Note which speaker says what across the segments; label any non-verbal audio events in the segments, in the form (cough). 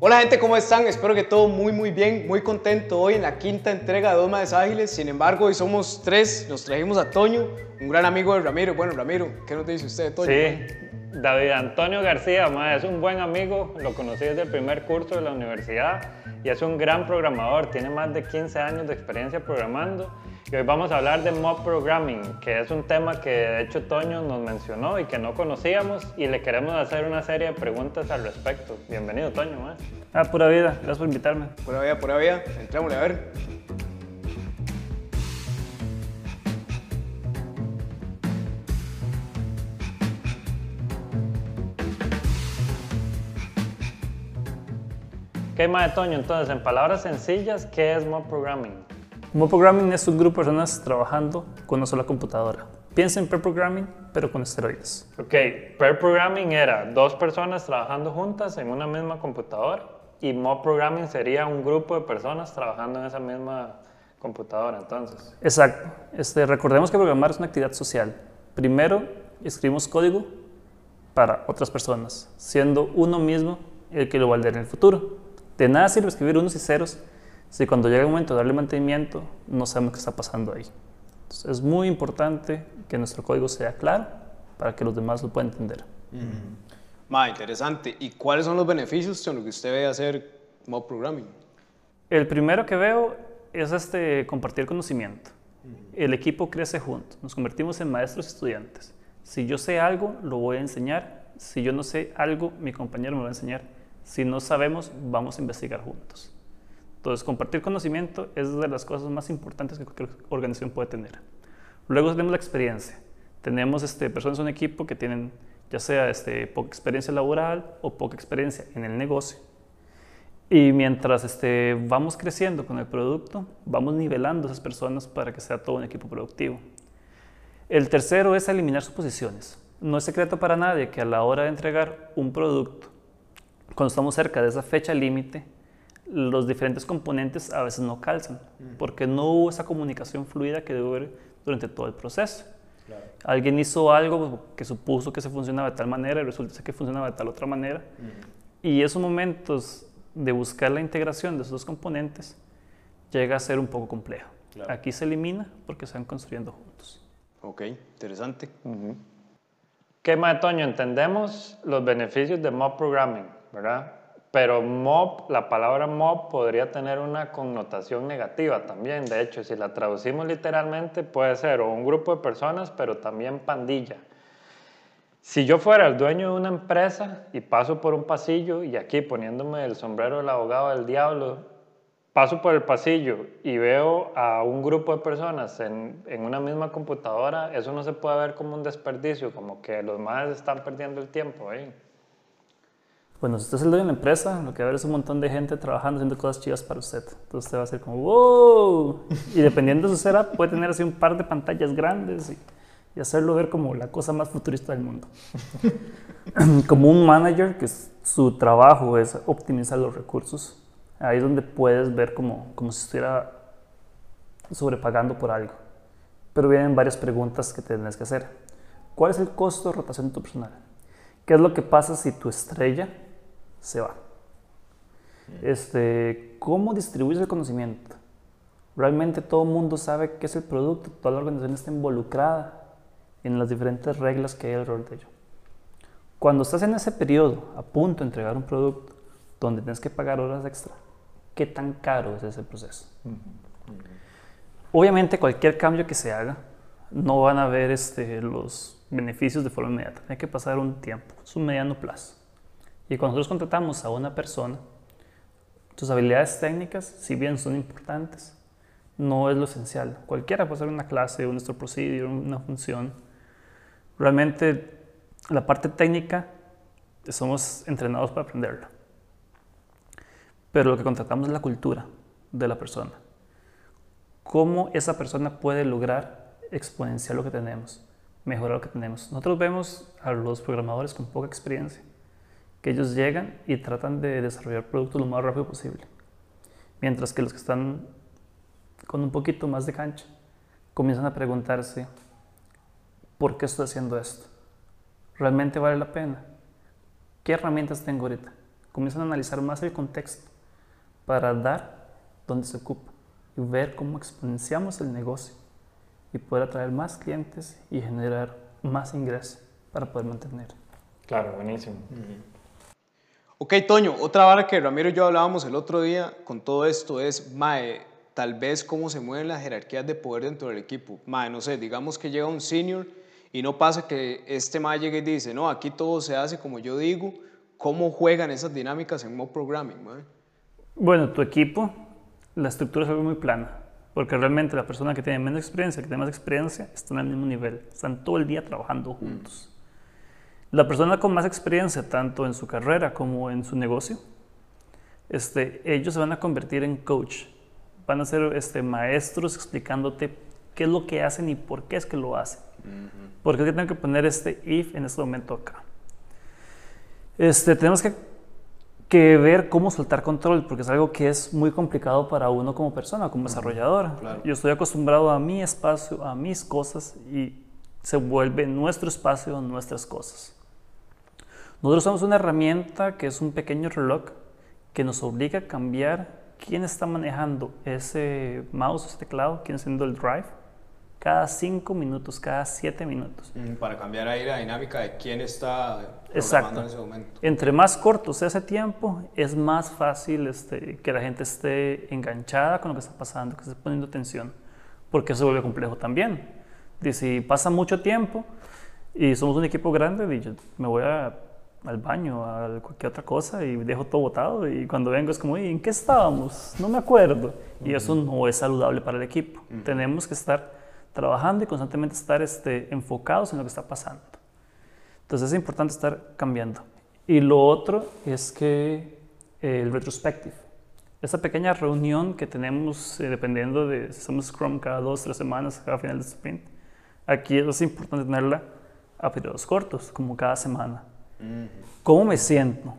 Speaker 1: Hola gente, ¿cómo están? Espero que todo muy muy bien, muy contento hoy en la quinta entrega de Dos Ágiles. Sin embargo, hoy somos tres, nos trajimos a Toño, un gran amigo de Ramiro. Bueno, Ramiro, ¿qué nos dice usted de Toño?
Speaker 2: Sí, David Antonio García, es un buen amigo, lo conocí desde el primer curso de la universidad y es un gran programador, tiene más de 15 años de experiencia programando y hoy vamos a hablar de mob programming, que es un tema que de hecho Toño nos mencionó y que no conocíamos y le queremos hacer una serie de preguntas al respecto. Bienvenido Toño. ma.
Speaker 3: Ah, pura vida, gracias por invitarme.
Speaker 1: Pura vida, pura vida, entrémosle a ver.
Speaker 2: ¿Qué más de Toño? Entonces, en palabras sencillas, ¿qué es mob programming?
Speaker 3: Mob Programming es un grupo de personas trabajando con una sola computadora. Piensa en pair programming, pero con esteroides.
Speaker 2: Ok, pair programming era dos personas trabajando juntas en una misma computadora y mob programming sería un grupo de personas trabajando en esa misma computadora, entonces.
Speaker 3: Exacto. Este, recordemos que programar es una actividad social. Primero, escribimos código para otras personas, siendo uno mismo el que lo va a leer en el futuro. De nada sirve escribir unos y ceros si cuando llega el momento de darle mantenimiento no sabemos qué está pasando ahí. Entonces, es muy importante que nuestro código sea claro para que los demás lo puedan entender.
Speaker 1: Ma, interesante. ¿Y cuáles son los beneficios de lo que usted ve hacer mob programming?
Speaker 3: El primero que veo es este, compartir conocimiento. El equipo crece juntos, nos convertimos en maestros y estudiantes. Si yo sé algo, lo voy a enseñar. Si yo no sé algo, mi compañero me lo va a enseñar. Si no sabemos, vamos a investigar juntos. Entonces, compartir conocimiento es de las cosas más importantes que cualquier organización puede tener. Luego tenemos la experiencia. Tenemos este, personas en un equipo que tienen ya sea este, poca experiencia laboral o poca experiencia en el negocio. Y mientras este, vamos creciendo con el producto, vamos nivelando a esas personas para que sea todo un equipo productivo. El tercero es eliminar suposiciones. No es secreto para nadie que a la hora de entregar un producto, cuando estamos cerca de esa fecha límite, los diferentes componentes a veces no calzan, porque no hubo esa comunicación fluida que debe haber durante todo el proceso. Alguien hizo algo que supuso que se funcionaba de tal manera y resulta que funcionaba de tal otra manera. Y esos momentos de buscar la integración de esos dos componentes llega a ser un poco complejo.
Speaker 1: Claro.
Speaker 3: Aquí se elimina porque se van construyendo juntos.
Speaker 1: Ok, interesante.
Speaker 2: ¿Qué más, Toño? Entendemos los beneficios de mob programming, ¿verdad? Pero mob, la palabra mob podría tener una connotación negativa también. De hecho, si la traducimos literalmente, puede ser o un grupo de personas, pero también pandilla. Si yo fuera el dueño de una empresa y paso por un pasillo y aquí poniéndome el sombrero del abogado del diablo, paso por el pasillo y veo a un grupo de personas en, en una misma computadora, eso no se puede ver como un desperdicio, como que los más están perdiendo el tiempo.
Speaker 3: Bueno, si usted es el dueño de la empresa, lo que va a ver es un montón de gente trabajando, haciendo cosas chivas para usted. Entonces usted va a ser como, wow. Y dependiendo de su setup, puede tener así un par de pantallas grandes y, y hacerlo ver como la cosa más futurista del mundo. (laughs) como un manager que su trabajo es optimizar los recursos, ahí es donde puedes ver como, como si estuviera sobrepagando por algo. Pero vienen varias preguntas que tienes que hacer. ¿Cuál es el costo de rotación de tu personal? ¿Qué es lo que pasa si tu estrella se va? Este, ¿Cómo distribuyes el conocimiento? Realmente todo el mundo sabe qué es el producto, toda la organización está involucrada en las diferentes reglas que hay alrededor de ello. Cuando estás en ese periodo, a punto de entregar un producto, donde tienes que pagar horas extra, ¿qué tan caro es ese proceso? Obviamente cualquier cambio que se haga, no van a ver este, los beneficios de forma inmediata. Hay que pasar un tiempo, es un mediano plazo. Y cuando nosotros contratamos a una persona, sus habilidades técnicas, si bien son importantes, no es lo esencial. Cualquiera puede hacer una clase, un nuestro procedure, una función. Realmente la parte técnica somos entrenados para aprenderla. Pero lo que contratamos es la cultura de la persona. Cómo esa persona puede lograr exponenciar lo que tenemos, mejorar lo que tenemos. Nosotros vemos a los programadores con poca experiencia, que ellos llegan y tratan de desarrollar productos lo más rápido posible. Mientras que los que están con un poquito más de cancha comienzan a preguntarse, ¿por qué estoy haciendo esto? ¿Realmente vale la pena? ¿Qué herramientas tengo ahorita? comienzan a analizar más el contexto para dar donde se ocupa y ver cómo exponenciamos el negocio y poder atraer más clientes y generar más ingresos para poder mantener.
Speaker 2: Claro, buenísimo.
Speaker 1: Ok, Toño, otra vara que Ramiro y yo hablábamos el otro día con todo esto es, Mae, tal vez cómo se mueven las jerarquías de poder dentro del equipo. Mae, no sé, digamos que llega un senior y no pasa que este Mae llegue y dice, no, aquí todo se hace como yo digo. ¿Cómo juegan esas dinámicas en mob programming?
Speaker 3: Bueno, tu equipo, la estructura es algo muy plana, porque realmente la persona que tiene menos experiencia, que tiene más experiencia, están al mismo nivel, están todo el día trabajando juntos. La persona con más experiencia, tanto en su carrera como en su negocio, este, ellos se van a convertir en coach, van a ser este, maestros explicándote qué es lo que hacen y por qué es que lo hacen. Porque es que tengo que poner este if en este momento acá. Este, tenemos que, que ver cómo soltar control, porque es algo que es muy complicado para uno como persona, como desarrollador.
Speaker 1: Claro.
Speaker 3: Yo estoy acostumbrado a mi espacio, a mis cosas, y se vuelve nuestro espacio, nuestras cosas. Nosotros somos una herramienta que es un pequeño reloj que nos obliga a cambiar quién está manejando ese mouse, ese teclado, quién está haciendo el drive, cada cinco minutos, cada siete minutos.
Speaker 1: Mm, Para cambiar ahí la dinámica de quién está
Speaker 3: Exacto.
Speaker 1: en ese momento.
Speaker 3: Entre más corto sea ese tiempo, es más fácil este, que la gente esté enganchada con lo que está pasando, que esté poniendo atención, porque eso se vuelve complejo también. Y si pasa mucho tiempo y somos un equipo grande, y yo me voy a- al baño, a cualquier otra cosa y dejo todo botado y cuando vengo es como, "Oye, ¿en qué estábamos? No me acuerdo. Y eso no es saludable para el equipo. Tenemos que estar trabajando y constantemente estar este, enfocados en lo que está pasando. Entonces es importante estar cambiando. Y lo otro es que eh, el retrospective, esa pequeña reunión que tenemos eh, dependiendo de si somos Scrum cada dos, tres semanas, cada final de sprint, aquí es importante tenerla a periodos cortos, como cada semana. ¿Cómo me siento?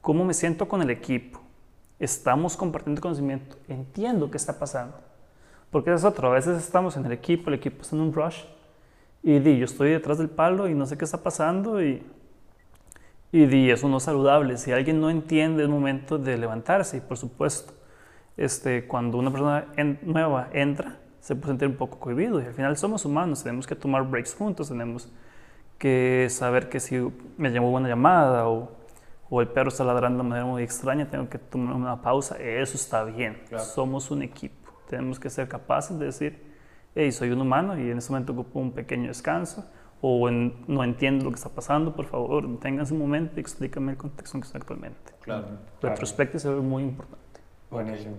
Speaker 3: ¿Cómo me siento con el equipo? Estamos compartiendo conocimiento. Entiendo qué está pasando. Porque eso es otro. A veces estamos en el equipo, el equipo está en un rush. Y di, yo estoy detrás del palo y no sé qué está pasando. Y, y di, eso no es saludable. Si alguien no entiende, es momento de levantarse. Y por supuesto, este, cuando una persona en- nueva entra, se puede sentir un poco cohibido. Y al final somos humanos, tenemos que tomar breaks juntos, tenemos que saber que si me llamó una llamada o, o el perro está ladrando de manera muy extraña, tengo que tomar una pausa. Eso está bien.
Speaker 1: Claro.
Speaker 3: Somos un equipo. Tenemos que ser capaces de decir, hey, soy un humano y en este momento ocupo un pequeño descanso o en- no entiendo lo que está pasando, por favor, ténganse un momento y explícame el contexto en que estoy actualmente.
Speaker 1: Claro.
Speaker 3: Retrospective se ve muy importante.
Speaker 2: Buenísimo.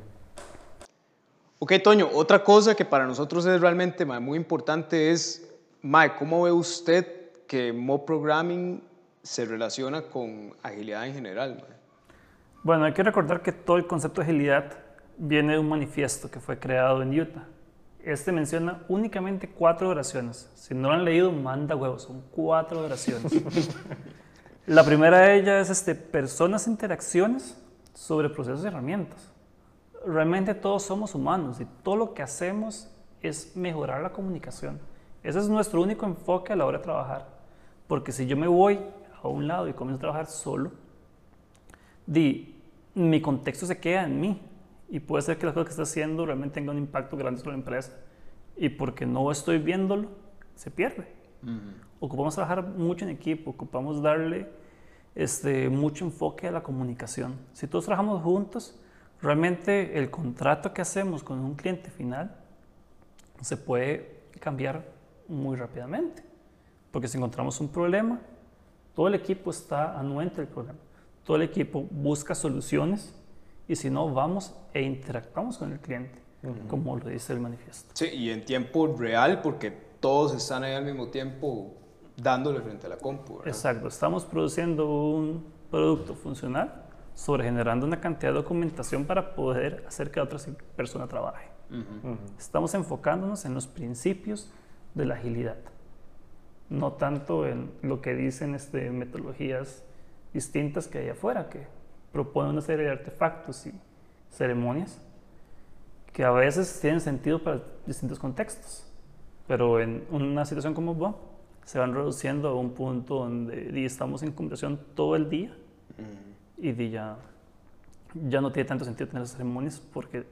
Speaker 1: Ok, Toño, otra cosa que para nosotros es realmente mae, muy importante es, Mae, ¿cómo ve usted que mob programming se relaciona con agilidad en general? mae?
Speaker 3: Bueno, hay que recordar que todo el concepto de agilidad viene de un manifiesto que fue creado en Utah. Este menciona únicamente cuatro oraciones. Si no lo han leído, manda huevos. Son cuatro oraciones. (laughs) La primera de ellas es este, personas, interacciones sobre procesos y herramientas. Realmente todos somos humanos y todo lo que hacemos es mejorar la comunicación. Ese es nuestro único enfoque a la hora de trabajar. Porque si yo me voy a un lado y comienzo a trabajar solo, di, mi contexto se queda en mí y puede ser que la cosa que está haciendo realmente tenga un impacto grande sobre la empresa y porque no estoy viéndolo, se pierde. Ocupamos trabajar mucho en equipo, ocupamos darle este, mucho enfoque a la comunicación. Si todos trabajamos juntos, realmente el contrato que hacemos con un cliente final se puede cambiar muy rápidamente. Porque si encontramos un problema, todo el equipo está anuente del problema. Todo el equipo busca soluciones y si no, vamos e interactuamos con el cliente, como lo dice el manifiesto.
Speaker 1: Sí, y en tiempo real, porque todos están ahí al mismo tiempo dándole frente a la compu. ¿verdad?
Speaker 3: Exacto, estamos produciendo un producto funcional sobre generando una cantidad de documentación para poder hacer que otra persona trabaje. Estamos enfocándonos en los principios de la agilidad, no tanto en lo que dicen este, metodologías distintas que hay afuera, que proponen una serie de artefactos y ceremonias que a veces tienen sentido para distintos contextos, pero en una situación como Bob se van reduciendo a un punto donde di, estamos en conversación todo el día y di ya, ya no tiene tanto sentido tener esas ceremonias porque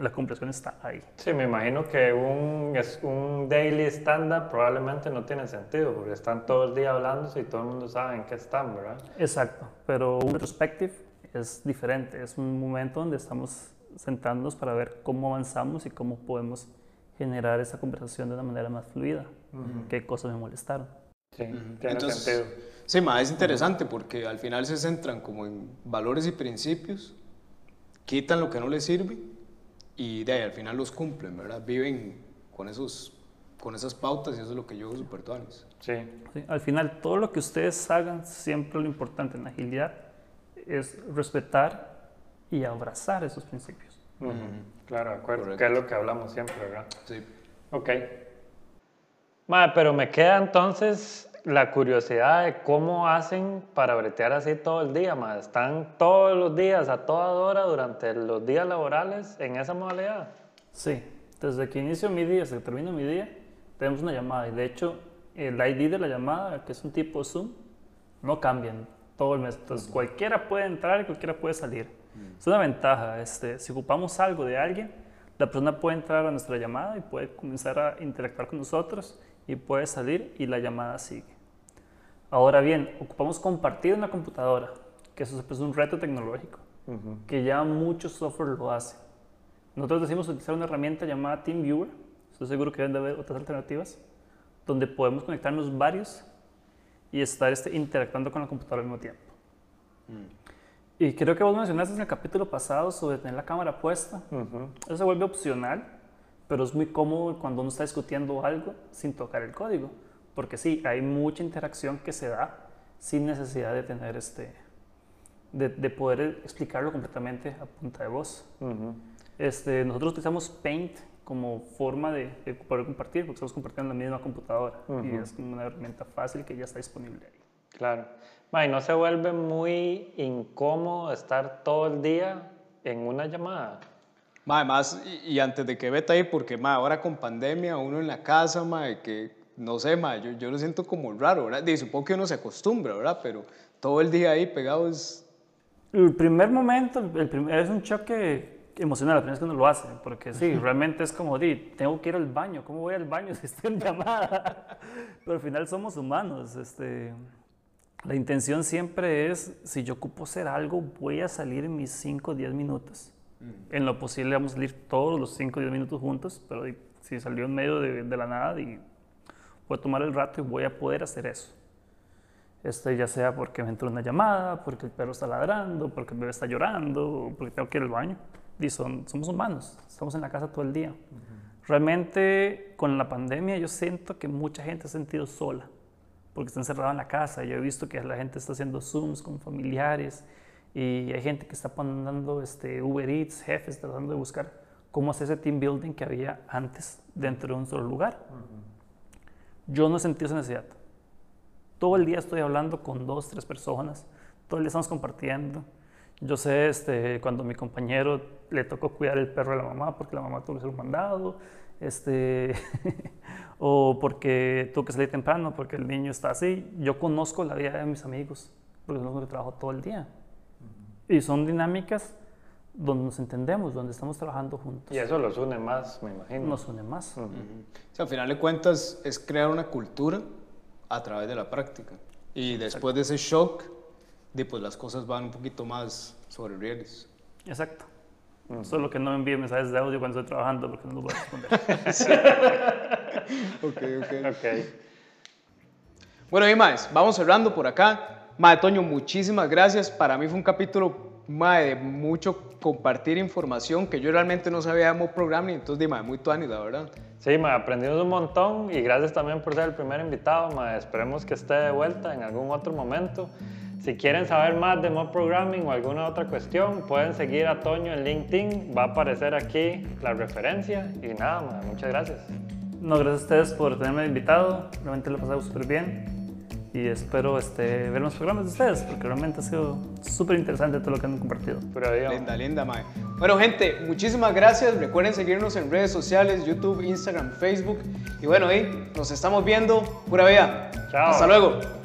Speaker 3: la compresión está ahí.
Speaker 2: Sí, me imagino que un, es un daily stand-up probablemente no tiene sentido porque están todo el día hablándose y todo el mundo sabe en qué están, ¿verdad?
Speaker 3: Exacto, pero un retrospective es diferente, es un momento donde estamos sentándonos para ver cómo avanzamos y cómo podemos generar esa conversación de una manera más fluida, qué cosas me molestaron.
Speaker 2: Sí, tiene sentido.
Speaker 1: Sí, ma, es interesante porque al final se centran como en valores y principios, quitan lo que no les sirve y de ahí al final los cumplen, ¿verdad? Viven con, esos, con esas pautas y eso es lo que yo uso super
Speaker 2: sí.
Speaker 3: sí. Al final, todo lo que ustedes hagan, siempre lo importante en la agilidad es respetar y abrazar esos principios.
Speaker 2: Claro, de acuerdo. Que es lo que hablamos siempre, ¿verdad?
Speaker 1: Sí.
Speaker 2: Ok. Madre, pero me queda entonces la curiosidad de cómo hacen para bretear así todo el día, más. ¿Están todos los días, a toda hora, durante los días laborales en esa modalidad?
Speaker 3: Sí, desde que inicio mi día hasta que termino mi día, tenemos una llamada. Y de hecho, el ID de la llamada, que es un tipo Zoom, no cambian todo el mes. Entonces, cualquiera puede entrar y cualquiera puede salir. Es una ventaja. Este, si ocupamos algo de alguien, la persona puede entrar a nuestra llamada y puede comenzar a interactuar con nosotros y puede salir y la llamada sigue. Ahora bien, ocupamos compartir una computadora, que eso es un reto tecnológico, que ya muchos software lo hacen. Nosotros decimos utilizar una herramienta llamada TeamViewer, estoy seguro que deben de haber otras alternativas, donde podemos conectarnos varios y estar este, interactuando con la computadora al mismo tiempo. Mm. Y creo que vos mencionaste en el capítulo pasado sobre tener la cámara puesta. Eso se vuelve opcional, pero es muy cómodo cuando uno está discutiendo algo sin tocar el código. Porque sí, hay mucha interacción que se da sin necesidad de tener este, de, poder explicarlo completamente a punta de voz. este, nosotros utilizamos Paint como forma de, poder compartir, porque estamos compartiendo la misma computadora y es una herramienta fácil que ya está disponible ahí.
Speaker 2: Claro. ¿Y no se vuelve muy incómodo estar todo el día en una llamada?
Speaker 1: Además, y, antes de que vete ahí, porque ma, ahora con pandemia, uno en la casa, ma, que no sé, ma, yo, yo lo siento como raro, ¿verdad? Y supongo que uno se acostumbra, ¿verdad? Pero todo el día ahí pegado es...
Speaker 3: El primer momento, el primer, es un choque emocional, la primera vez que uno lo hace, porque sí, realmente es como, di, tengo que ir al baño, ¿cómo voy al baño (laughs) si estoy en llamada? Pero al final somos humanos, este... La intención siempre es, si yo ocupo hacer algo, voy a salir en mis 5 o 10 minutos. En lo posible vamos a salir todos los 5 o 10 minutos juntos, pero si salió en medio de, de la nada, y voy a tomar el rato y voy a poder hacer eso. Este, ya sea porque me entró una llamada, porque el perro está ladrando, porque el bebé está llorando, porque tengo que ir al baño. Y son, somos humanos, estamos en la casa todo el día. Realmente con la pandemia yo siento que mucha gente ha sentido sola, porque está encerrada en la casa. Yo he visto que la gente está haciendo Zooms con familiares y hay gente que está poniendo este, Uber Eats, jefes tratando de buscar cómo hacer ese team building que había antes dentro de un solo lugar. Yo no he sentido esa necesidad. Todo el día estoy hablando con dos, tres personas, todo el día estamos compartiendo. Yo sé, este, cuando a mi compañero le tocó cuidar el perro de la mamá porque la mamá tuvo que ser un mandado, este, (laughs) o porque tuvo que salir temprano porque el niño está así. Yo conozco la vida de mis amigos porque son los que trabajo todo el día. Y son dinámicas donde nos entendemos, donde estamos trabajando juntos.
Speaker 2: Y eso los une más, me imagino.
Speaker 3: Nos une más.
Speaker 1: al final de cuentas es crear una cultura a través de la práctica. Y después de ese shock, pues las cosas van un poquito más sobre rieles.
Speaker 3: Exacto. Solo que no me envíe mensajes de audio cuando estoy trabajando porque no los voy a responder. (laughs)
Speaker 1: ok, ok.
Speaker 2: Ok.
Speaker 1: Bueno, y más, vamos cerrando por acá. Mae, Toño, muchísimas gracias. Para mí fue un capítulo mae, de mucho compartir información que yo realmente no sabía de Mob Programming, entonces, di, mae, muy tuani, la verdad.
Speaker 2: Sí, mae, aprendimos un montón y gracias también por ser el primer invitado. Mae. Esperemos que esté de vuelta en algún otro momento. Si quieren saber más de Mob Programming o alguna otra cuestión, pueden seguir a Toño en LinkedIn. Va a aparecer aquí la referencia. Y nada, mae, muchas gracias.
Speaker 3: No, gracias a ustedes por tenerme invitado. Realmente lo he pasado súper bien y espero este, ver los programas de ustedes, porque realmente ha sido súper interesante todo lo que han compartido.
Speaker 1: linda, linda, Mae. Bueno, gente, muchísimas gracias. Recuerden seguirnos en redes sociales, YouTube, Instagram, Facebook. Y bueno, ahí nos estamos viendo. Pura vida.
Speaker 2: Chao.
Speaker 1: Hasta luego.